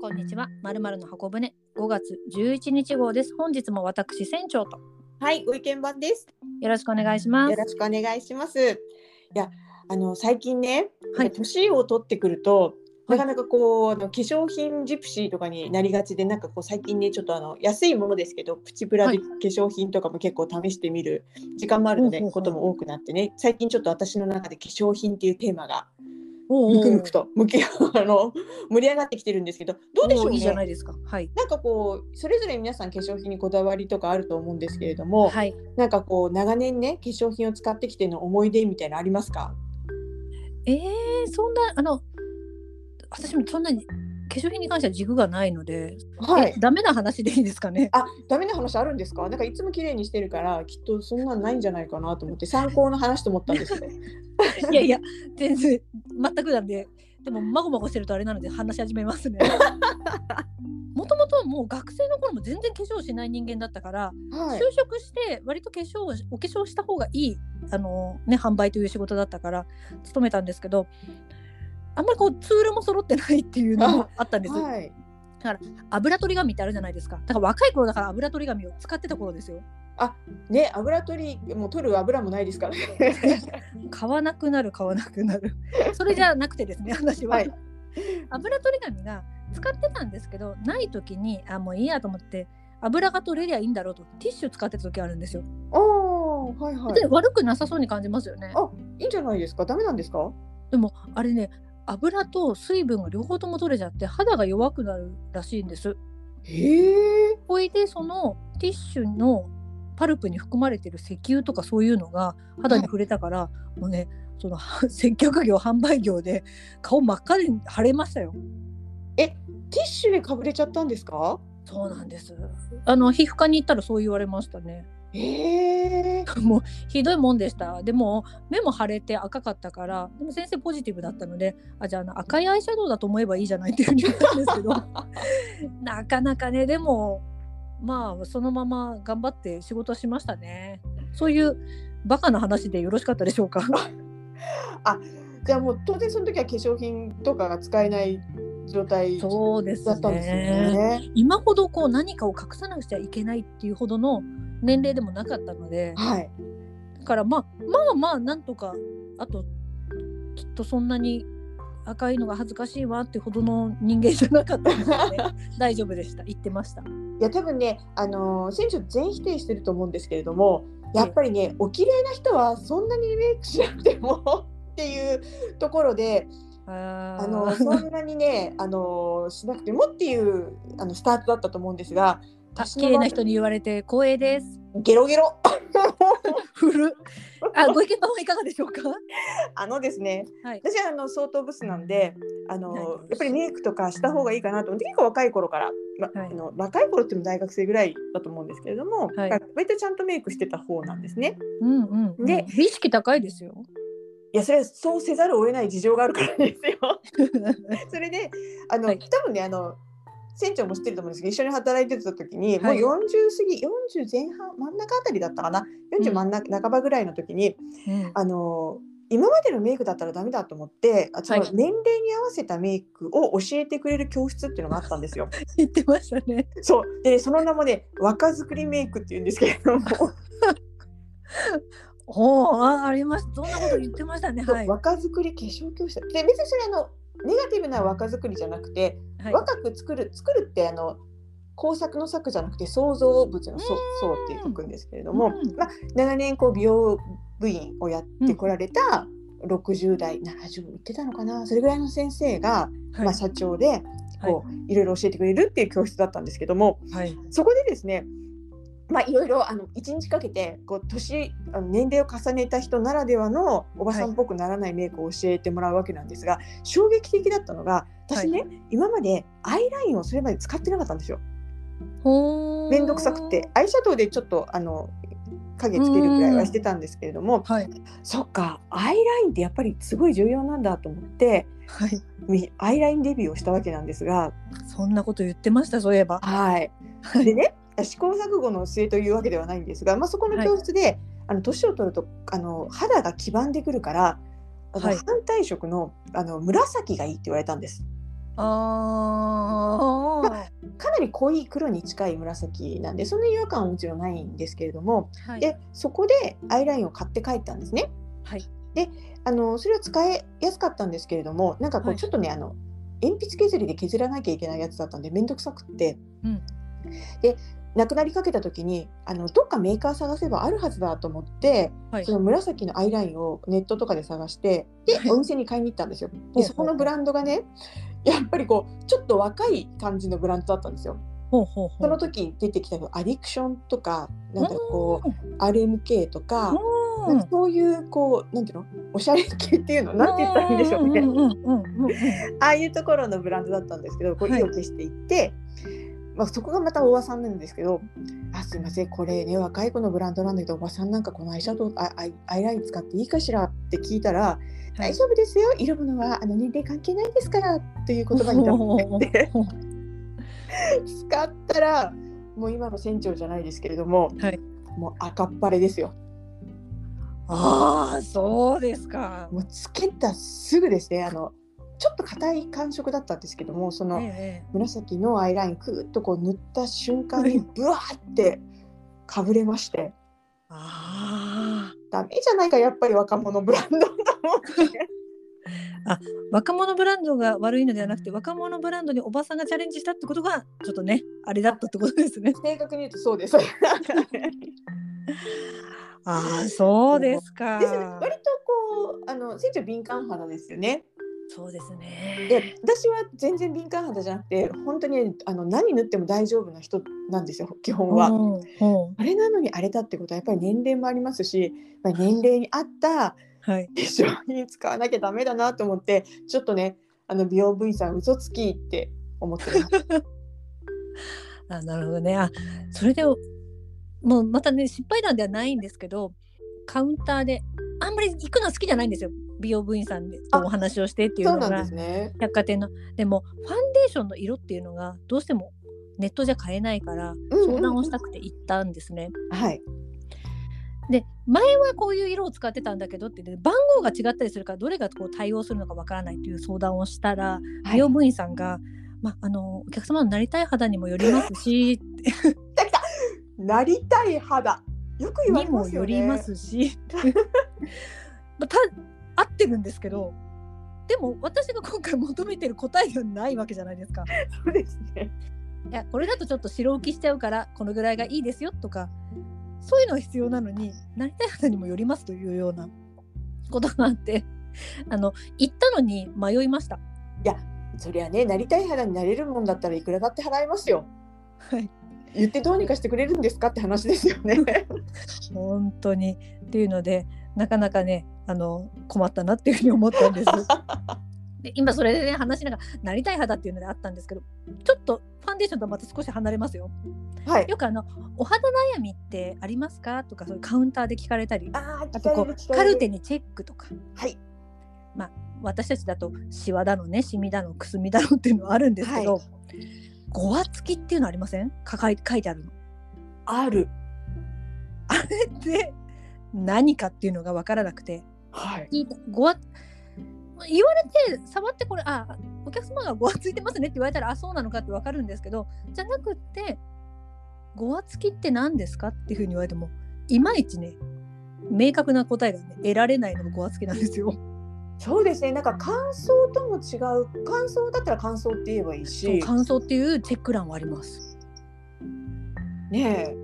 こんにちは。まるまるの箱舟5月11日号です。本日も私船長とはい、ご意見番です。よろしくお願いしますよ。ろしくお願いします。いや、あの最近ね、はい年を取ってくると。はいなかなかこうあの化粧品ジプシーとかになりがちでなんかこう最近ねちょっとあの安いものですけどプチプラはいで化粧品とかも結構試してみる時間もあるのでほうほうほうことも多くなってね最近ちょっと私の中で化粧品っていうテーマがおむくむくと向きあの盛り上がってきてるんですけどどうでしょういいじゃなねいですか。はい。なんかこうそれぞれ皆さん化粧品にこだわりとかあると思うんですけれども、はい。なんかこう長年ね化粧品を使ってきての思い出みたいなのありますか？えー、そんなあの私もそんなに化粧品に関しては軸がないので、はいえ。ダメな話でいいですかね？あ、ダメな話あるんですか？なんかいつも綺麗にしてるからきっとそんなんないんじゃないかなと思って 参考の話と思ったんですけど。いやいや全然全くなんで。でもまごまごしてるとあれなので話し始めますね。もともともう学生の頃も全然化粧しない人間だったから、はい就。職して割と化粧をお化粧した方がいいあの、ね、販売という仕事だったから勤めたんですけどあんまりこうツールも揃ってないっていうのもあったんです、はい。油取り紙ってあるじゃないですかだから若い頃だから油取り紙を使ってた頃ですよね、油取りもう取る油もないですからね。買わなくなる買わなくなるそれじゃなくてですね 話は、はい油取り紙が使ってたんですけどない時にあもういいやと思って油が取れりゃいいんだろうとティッシュ使ってた時あるんですよ、おーはいはい。で悪くなさそうに感じますよねあ、いいんじゃないですか？ダメなんですか？でもあれね油と水分が両方とも取れちゃって肌が弱くなるらしいんです。へえ。ほいでそのティッシュのパルプに含まれてる石油とかそういうのが肌に触れたから、もうねその 接客業販売業で顔真っ赤で腫れましたよ。ティッシュでかぶれちゃったんですか？そうなんです。あの皮膚科に行ったらそう言われましたね。へえ。もうひどいもんでした。でも目も腫れて赤かったから、でも先生ポジティブだったので、あじゃああの赤いアイシャドウだと思えばいいじゃないっていうふうに言ったんですけど、なかなかねでもまあそのまま頑張って仕事しましたね。そういうバカな話でよろしかったでしょうか？じゃあもう当然その時は化粧品とかが使えない状態だそうですったんですよね。ね。今ほどこう何かを隠さなくちゃいけないっていうほどの年齢でもなかったので、はい。だからまあまあまあなんとかあときっとそんなに赤いのが恥ずかしいわってほどの人間じゃなかったので、大丈夫でした。言ってました。いや多分ね、あのー、選手全否定してると思うんですけれどもやっぱりね、お綺麗な人はそんなにメイクしなくても っていうところで、ああのーそんなにね、あのーしなくてもっていうあのスタートだったと思うんですが綺麗な人に言われて光栄です。ゲロゲロ。古あご意見番はいかがでしょうか？あのですねはい。私はあの相当ブスなんであのはい。やっぱりメイクとかした方がいいかなと。思って結構若い頃から、まはい。あの若い頃っても大学生ぐらいだと思うんですけれども、はい。割とちゃんとメイクしてた方なんですね。うんうん、うん、で美意識高いですよ。いやそれはそうせざるを得ない事情があるからですよ。それであの、はい。多分ねあの船長も知ってると思うんですけど一緒に働いてた時に、はい。もう40過ぎ40前半真ん中あたりだったかな？40真ん。中、半ばぐらいの時にうんあの今までのメイクだったらダメだと思ってあそのはい。年齢に合わせたメイクを教えてくれる教室っていうのがあったんですよ。言ってましたね。そう。でその名もね若作りメイクっていうんですけれども、おおああります。そんなこと言ってましたね。はい、若作り化粧教室。で別にそれあのネガティブな若作りじゃなくてはい、若く作る作るってあの工作の作じゃなくて創造物の創創って書くんですけれども、うん。まあ、長年こう美容部員をやってこられた60代70言ってたのかな。それぐらいの先生が、はい。まあ、社長でこう、い、ろいろ教えてくれるっていう教室だったんですけどもはい。そこでですねまあ、いろいろあの1日かけてこう年あの年齢を重ねた人ならではのおばさんっぽくならないメイクを教えてもらうわけなんですが、衝撃的だったのが私ね、今までアイラインをそれまで使ってなかったんですよ。面倒くさくて。アイシャドウでちょっとあの影つけるぐらいはしてたんですけれどもはい。そっかアイラインってやっぱりすごい重要なんだと思ってはい。みアイラインデビューをしたわけなんですが。そんなこと言ってましたそういえば。はい。はい。でね試行錯誤の末というわけではないんですが、まあ、そこの教室で、あの年を取るとあの肌が黄ばんでくるから反対色のあの紫がいいって言われたんです。あかなり濃い黒に近い紫なんでそんな違和感はもちろんないんですけれども、あ。はい。でそこでアイラインを買って帰ったんですね。はい。あのそれは使いやすかったんですけれどもなんかこはいうちょっとね、あの鉛筆削りで削らなきゃいけないやつだったんで面倒くさくって、うんでなくなりかけた時にあのどっかメーカー探せばあるはずだと思って、はいその紫のアイラインをネットとかで探してではいお店に買いに行ったんですよ。でそこのブランドがねやっぱりこうちょっと若い感じのブランドだったんですよ。ほうほうほう。その時出てきたのアディクションとかなんかこうう RMK とか。ん。なんかそういうこうなんていうの？おしゃれ系っていうの？なんて言ったらいいんでしょうねんうんうんうんうん ああいうところのブランドだったんですけどこうはい意を決していって、まあ、そこがまたおばさんなんですけど「あすいませんこれね若い子のブランドなんだけどおばさんなんかこのアイシャドウあアイアイライン使っていいかしら?」って聞いたら「はい大丈夫ですよ色物はあの年齢関係ないですから」っていう言葉になって 使ったらもう今の船長じゃないですけれども、はいもう赤っ晴れですよ。ああ、そうですか。もうつけたすぐですねあのちょっと硬い感触だったんですけどもそのええ紫のアイラインくーっとこう塗った瞬間にブワーってかぶれましてあダメじゃないかやっぱり若者ブランドと思ってあ、若者ブランドが悪いのではなくて、若者ブランドにおばさんがチャレンジしたってことが、ちょっとね、あれだったってことですね。正確に言うとそうです。で すああ、そうですか。ね割とこうあの船長敏感肌ですよね。そうですでね。私は全然敏感肌じゃなくて本当にあの何塗っても大丈夫な人なんですよ基本は。うんうんあれなのにあれだってことはやっぱり年齢もありますしやっぱり年齢に合ったはい。化粧品使わなきゃダメだなと思ってちょっとねあの美容部員さん嘘つきって思ってます。あ、なるほどね。あ、それで。もうまたね、失敗談ではないんですけど。カウンターで、あんまり行くのは好きじゃないんですよ。美容部員さんとお話をしてっていうのが。百貨店のでもファンデーションの色っていうのがどうしてもネットじゃ買えないから相談をしたくて行ったんですね。はい。で前はこういう色を使ってたんだけどって言って番号が違ったりするからどれがこう対応するのかわからないという相談をしたらはい美容部員さんが、まあ、あのお客様のなりたい肌にもよりますし 来た来たなりたい肌よく言わにもれますよね。よりますし まあた合ってるんですけどでも私が今回求めてる答えではないわけじゃないですか。そうですね。いやこれだとちょっと白浮きしちゃうからこのぐらいがいいですよとかそういうのは必要なのになりたい肌にもよりますというようなことがあってあの行ったのに迷いました。そりゃねなりたい肌になれるもんだったらいくらだって払いますよ。はい、言ってどうにかしてくれるんですかって話ですよね。本当にっていうのでなかなかねあの困ったなっていうふうに思ったんです。で今それでね話しながらなりたい肌っていうのであったんですけどちょっとファンデーションとはまた少し離れますよ。はい。よくあのお肌悩みってありますか？とかそういうカウンターで聞かれたりあああとこうカルテにチェックとかはい私たちだとシワだのねシミだのくすみだのっていうのはあるんですけど、はごわつきっていうのありません？か書いてあるの。ある。あれって何かっていうのが分からなくてはい。ごわ言われて触ってこれあお客様がごわついてますねって言われたらあそうなのかって分かるんですけどじゃなくってごわつきって何ですかっていうふうに言われてもいまいちね明確な答えが、ね、得られないのがごわつきなんですよ。そうですね。なんか乾燥とも違う。乾燥だったら乾燥って言えばいいし。感想っていうチェック欄はあります。ねえ。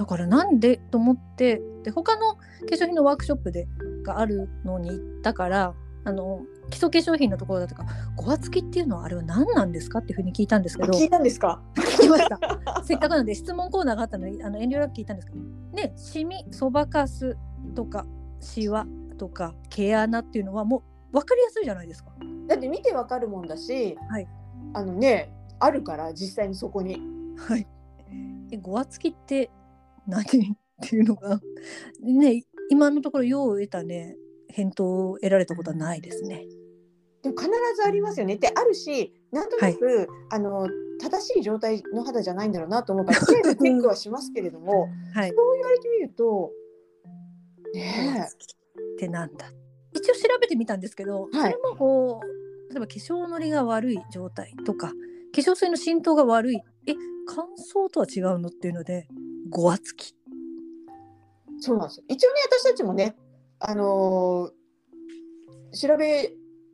だからなんでと思ってで他の化粧品のワークショップでがあるのに行ったからあの基礎化粧品のところだとかごわつきっていうのはあれは何なんですかっていうふうに聞いたんですけどあ聞いたんですか？聞きましたせっかくなので質問コーナーがあったのであの遠慮なく聞いたんですけどねシミそばかすとかシワとか毛穴っていうのはもう分かりやすいじゃないですか。だって見てわかるもんだし。はい。あのねあるから実際にそこに。はい、えごわつきって何っていうのがね今のところ用を得たね返答を得られたことはないですね。でも必ずありますよね。ってあるし、なんとなく、あの正しい状態の肌じゃないんだろうなと思うから、とりあえずチェックはしますけれども、はい。そう言われてみると、ねつきってなんだ。一応調べてみたんですけど、はい。それもこう例えば化粧のりが悪い状態とか化粧水の浸透が悪い。え乾燥とは違うの？っていうのでごわつきそうなんですよ。一応ね、私たちもね、あのー調べ、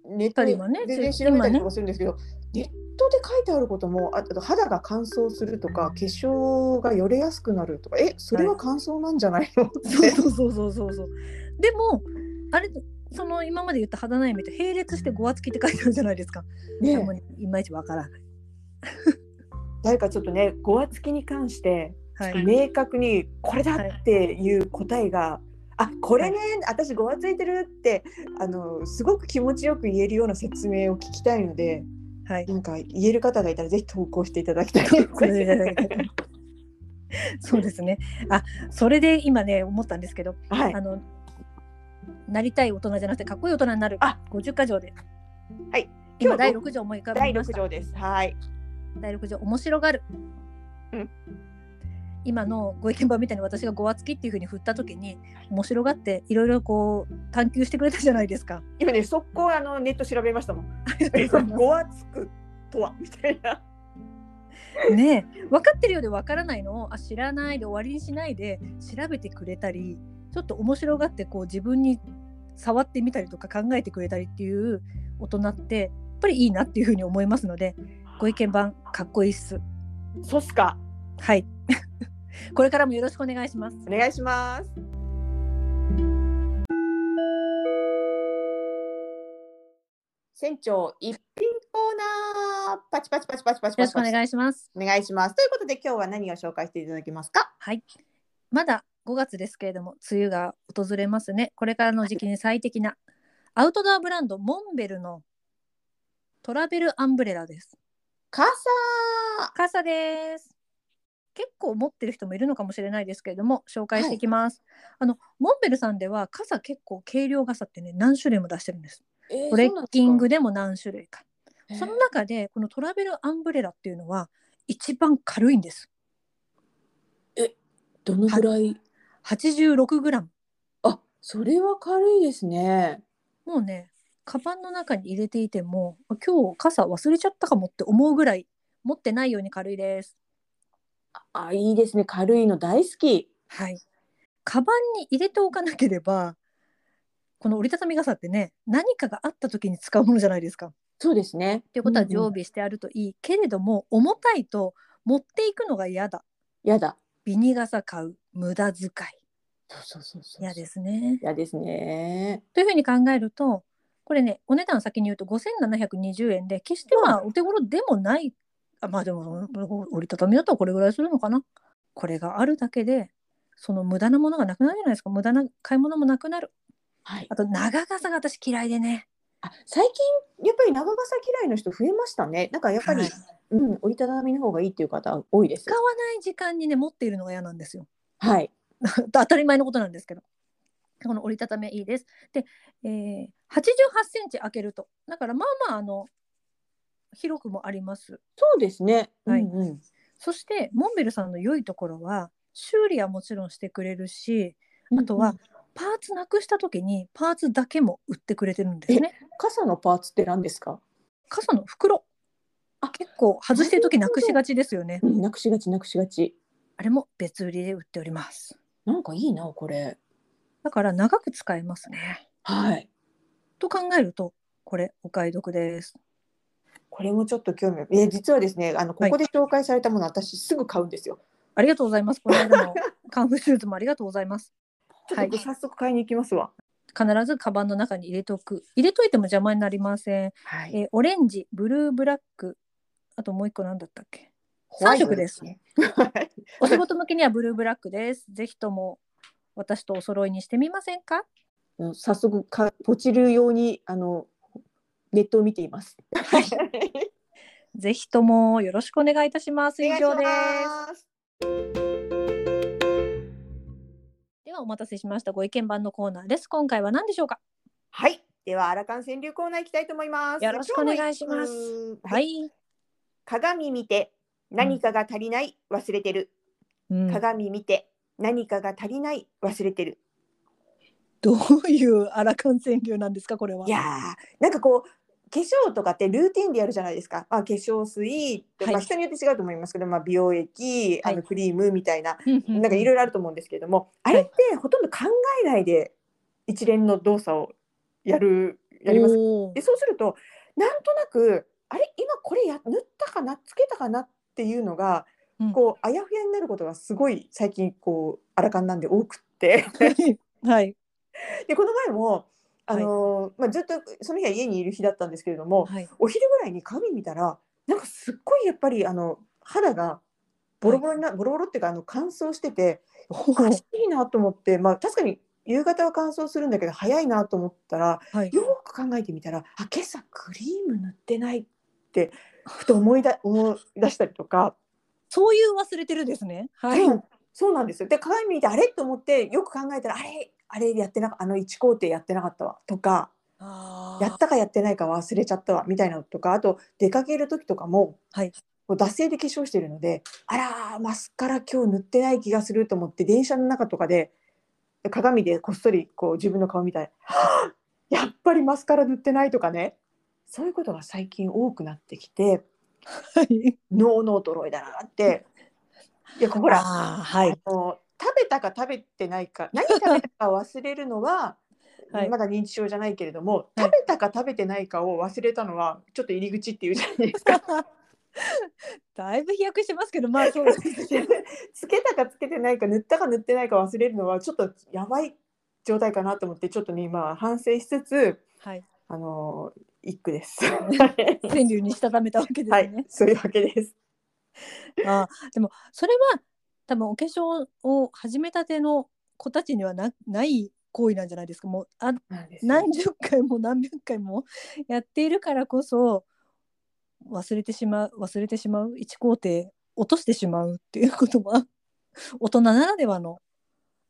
ネットでね全然調べたりとかするんですけど、ネットで書いてあることも、ああと肌が乾燥するとか、化粧がよれやすくなるとか、え、それは乾燥なんじゃないの、ってそうそうそうそうそう。そうでもあれその今まで言った肌悩みって並列してごわつきって書いてあるじゃないですか、ね。いまいちわからない。誰かちょっとね、ごわつきに関して、はい。明確にこれだっていう答えが、あこれね、私ごわついてるってあのすごく気持ちよく言えるような説明を聞きたいのではい。なんか言える方がいたらぜひ投稿していただきたい そうですね。あそれで今ね思ったんですけどはい。あのなりたい大人じゃなくてかっこいい大人になる。あ。50箇条で。はい。今日6条思い浮かべ第6ました。条です。はい。第6条面白がる、うん今のご意見番みたいに私がごわつきっていうふうに振った時に面白がっていろいろこう探求してくれたじゃないですか。今ね速攻あのネット調べましたもん。ごわつくとは？みたいな。ねえ分かってるようで分からないのをあ知らないで終わりにしないで調べてくれたりちょっと面白がってこう自分に触ってみたりとか考えてくれたりっていう大人ってやっぱりいいなっていうふうに思いますのでご意見番かっこいいっす。そうっすか。はいこれからもよろしくお願いします。お願いします船長一品コーナーパチパチパチパチパチよろしくお願いします。お願いしますということで今日は何を紹介していただけますか？はい。まだ5月ですけれども、梅雨が訪れますね。これからの時期に最適なアウトドアブランドモンベルのトラベルアンブレラです。傘傘です。結構持ってる人もいるのかもしれないですけれども、紹介していきます。あのモンベルさんでは傘結構軽量傘ってね何種類も出してるんです。えートレッキングでも何種類か。そうその中でこのトラベルアンブレラっていうのは一番軽いんです。えーどのぐらい？86グラム。あそれは軽いですねもうね、カバンの中に入れていても、あ今日傘忘れちゃったかもって思うぐらい持ってないように軽いです。あいいですね軽いの大好きはい。カバンに入れておかなければ、この折りたたみ傘ってね、何かがあった時に使うものじゃないですか。っそうですねていうことはうんうん常備してあるといい。けれども、重たいと持っていくのが嫌だ。やだビニ傘買う。無駄遣い。そうそうそうそう嫌ですね。嫌ですねというふうに考えると、これね、お値段先に言うと5720円で、決してまあお手頃でもない、あまあでも折りたたみだったらこれぐらいするのかな。これがあるだけで、その無駄なものがなくなるじゃないですか。無駄な買い物もなくなる。はいあと長傘が私嫌いでね。あ最近やっぱり長傘嫌いの人増えましたねなんかやっぱり、はいうん折りたたみの方がいいっていう方多いです使わない時間にね、持っているのが嫌なんですよ。はい 当たり前のことなんですけど。この折りたたみはいいです。で、えー、88センチ開けると。だからまあまあ、あの、広くもあります。そうですねはいうんうんそしてモンベルさんの良いところは修理はもちろんしてくれるしあとはパーツなくした時にパーツだけも売ってくれてるんですね。傘のパーツって何ですか？傘の袋あ結構外してる時なくしがちですよね。うんなくしがちなくしがちあれも別売りで売っております。なんかいいなこれだから長く使えますね。はいと考えるとこれお買い得です。これもちょっと興味あるえ実はですねあのここで紹介されたもの、私すぐ買うんですよありがとうございます。この間のカンフーシューズもありがとうございます。ちょはいっと早速買いに行きますわ必ずカバンの中に入れておく。入れといても邪魔になりません。はいえーオレンジ、ブルーブラック、あともう一個なんだったっけ？三色ですねはいお仕事向けにはブルーブラックです。ぜひとも私とお揃いにしてみませんか？うん早速かポチるようにあのネットを見ています。はい。ぜひともよろしくお願いいたします。以上です。す。ではお待たせしました。ご意見番のコーナーです。今回は何でしょうか？はい。ではアラカン川柳コーナー行きたいと思います。よろしくお願いしますは。い。鏡見て何かが足りない忘れてる。うん鏡見て何かが足りない忘れてる。どういうアラカン川柳なんですかこれは？いやーなんかこう化粧とかってルーティンでやるじゃないですか。まあ、化粧水と、はい。まあ、人によって違うと思いますけど、まあ、美容液、あはい。のクリームみたいな、なんかいろいろあると思うんですけれども、あれってほとんど考えないで一連の動作をやるやります？でそうするとなんとなくあれ今これや塗ったかな？つけたかな？っていうのが、うん。こうあやふやになることがすごい最近こうあらかんなんで多くって。はいでこの前もあのーまあ、ずっとその日は家にいる日だったんですけれども、はい。お昼ぐらいに鏡見たらなんかすっごいやっぱりあの肌がボロボロにな、ボロボロっていうかあの乾燥してておかしいなと思って、まあ、確かに夕方は乾燥するんだけど早いなと思ったらはい。よく考えてみたらあ今朝クリーム塗ってないってふと思いだ 思い出したりとか、そういう忘れてるんですね。はい。うん。そうなんですよ。で鏡見てあれ？と思ってよく考えたらあれ？あれやってなかあの1工程やってなかったわとか。やったかやってないか忘れちゃったわみたいなのとかあと出かける時とかも、はい。こう惰性で化粧してるのであらーマスカラ今日塗ってない気がすると思って電車の中とかで鏡でこっそりこう自分の顔見たらはあ やっぱりマスカラ塗ってないとかね。そういうことが最近多くなってきてはい。脳の衰えだなって。いやほらはい。あの食べたか食べてないか 何食べたか忘れるのは、はい。まだ認知症じゃないけれども、はい。食べたか食べてないかを忘れたのはちょっと入り口っていうじゃないですか。だいぶ飛躍してますけどまあそうですね。つけたかつけてないか塗ったか塗ってないか忘れるのはちょっとやばい状態かなと思ってちょっとね今反省しつつはい。あの一句です。川柳にしたためたわけですはい。ね、そういうわけです。あーでもそれは多分お化粧を始めたての子たちにはなない行為なんじゃないですかもうあなんですよ何十回も何百回もやっているからこそ忘れてしまう忘れてしまう一工程落としてしまうっていうことは 大人ならではの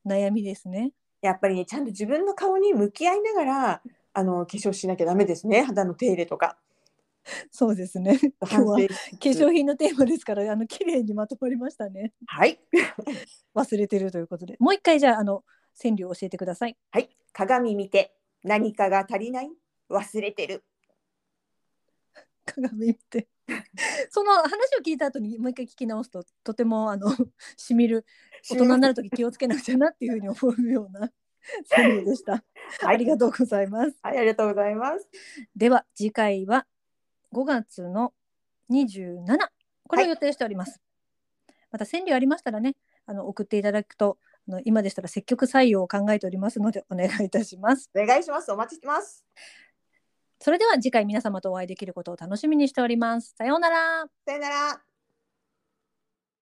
悩みですね。やっぱりねちゃんと自分の顔に向き合いながらあの化粧しなきゃダメですね肌の手入れとか。そうですね。今日反は化粧品のテーマですからあの綺麗にまとまりましたね。はい 忘れてるということでもう一回じゃああの川柳を教えてください。はい、鏡見て何かが足りない？忘れてる。鏡見てその話を聞いた後にもう一回聞き直すととてもあのしみる大人になる時気をつけなくちゃなっていうふうに思うような川柳でした。はい、ありがとうございます。はい、ありがとうございます。では次回は5月の27これを予定しております。また川柳ありましたらねあの送っていただくとあの今でしたら積極採用を考えておりますのでお願いいたします。お願いします。お待ちしてます。それでは次回皆様とお会いできることを楽しみにしております。さようなら。さよなら。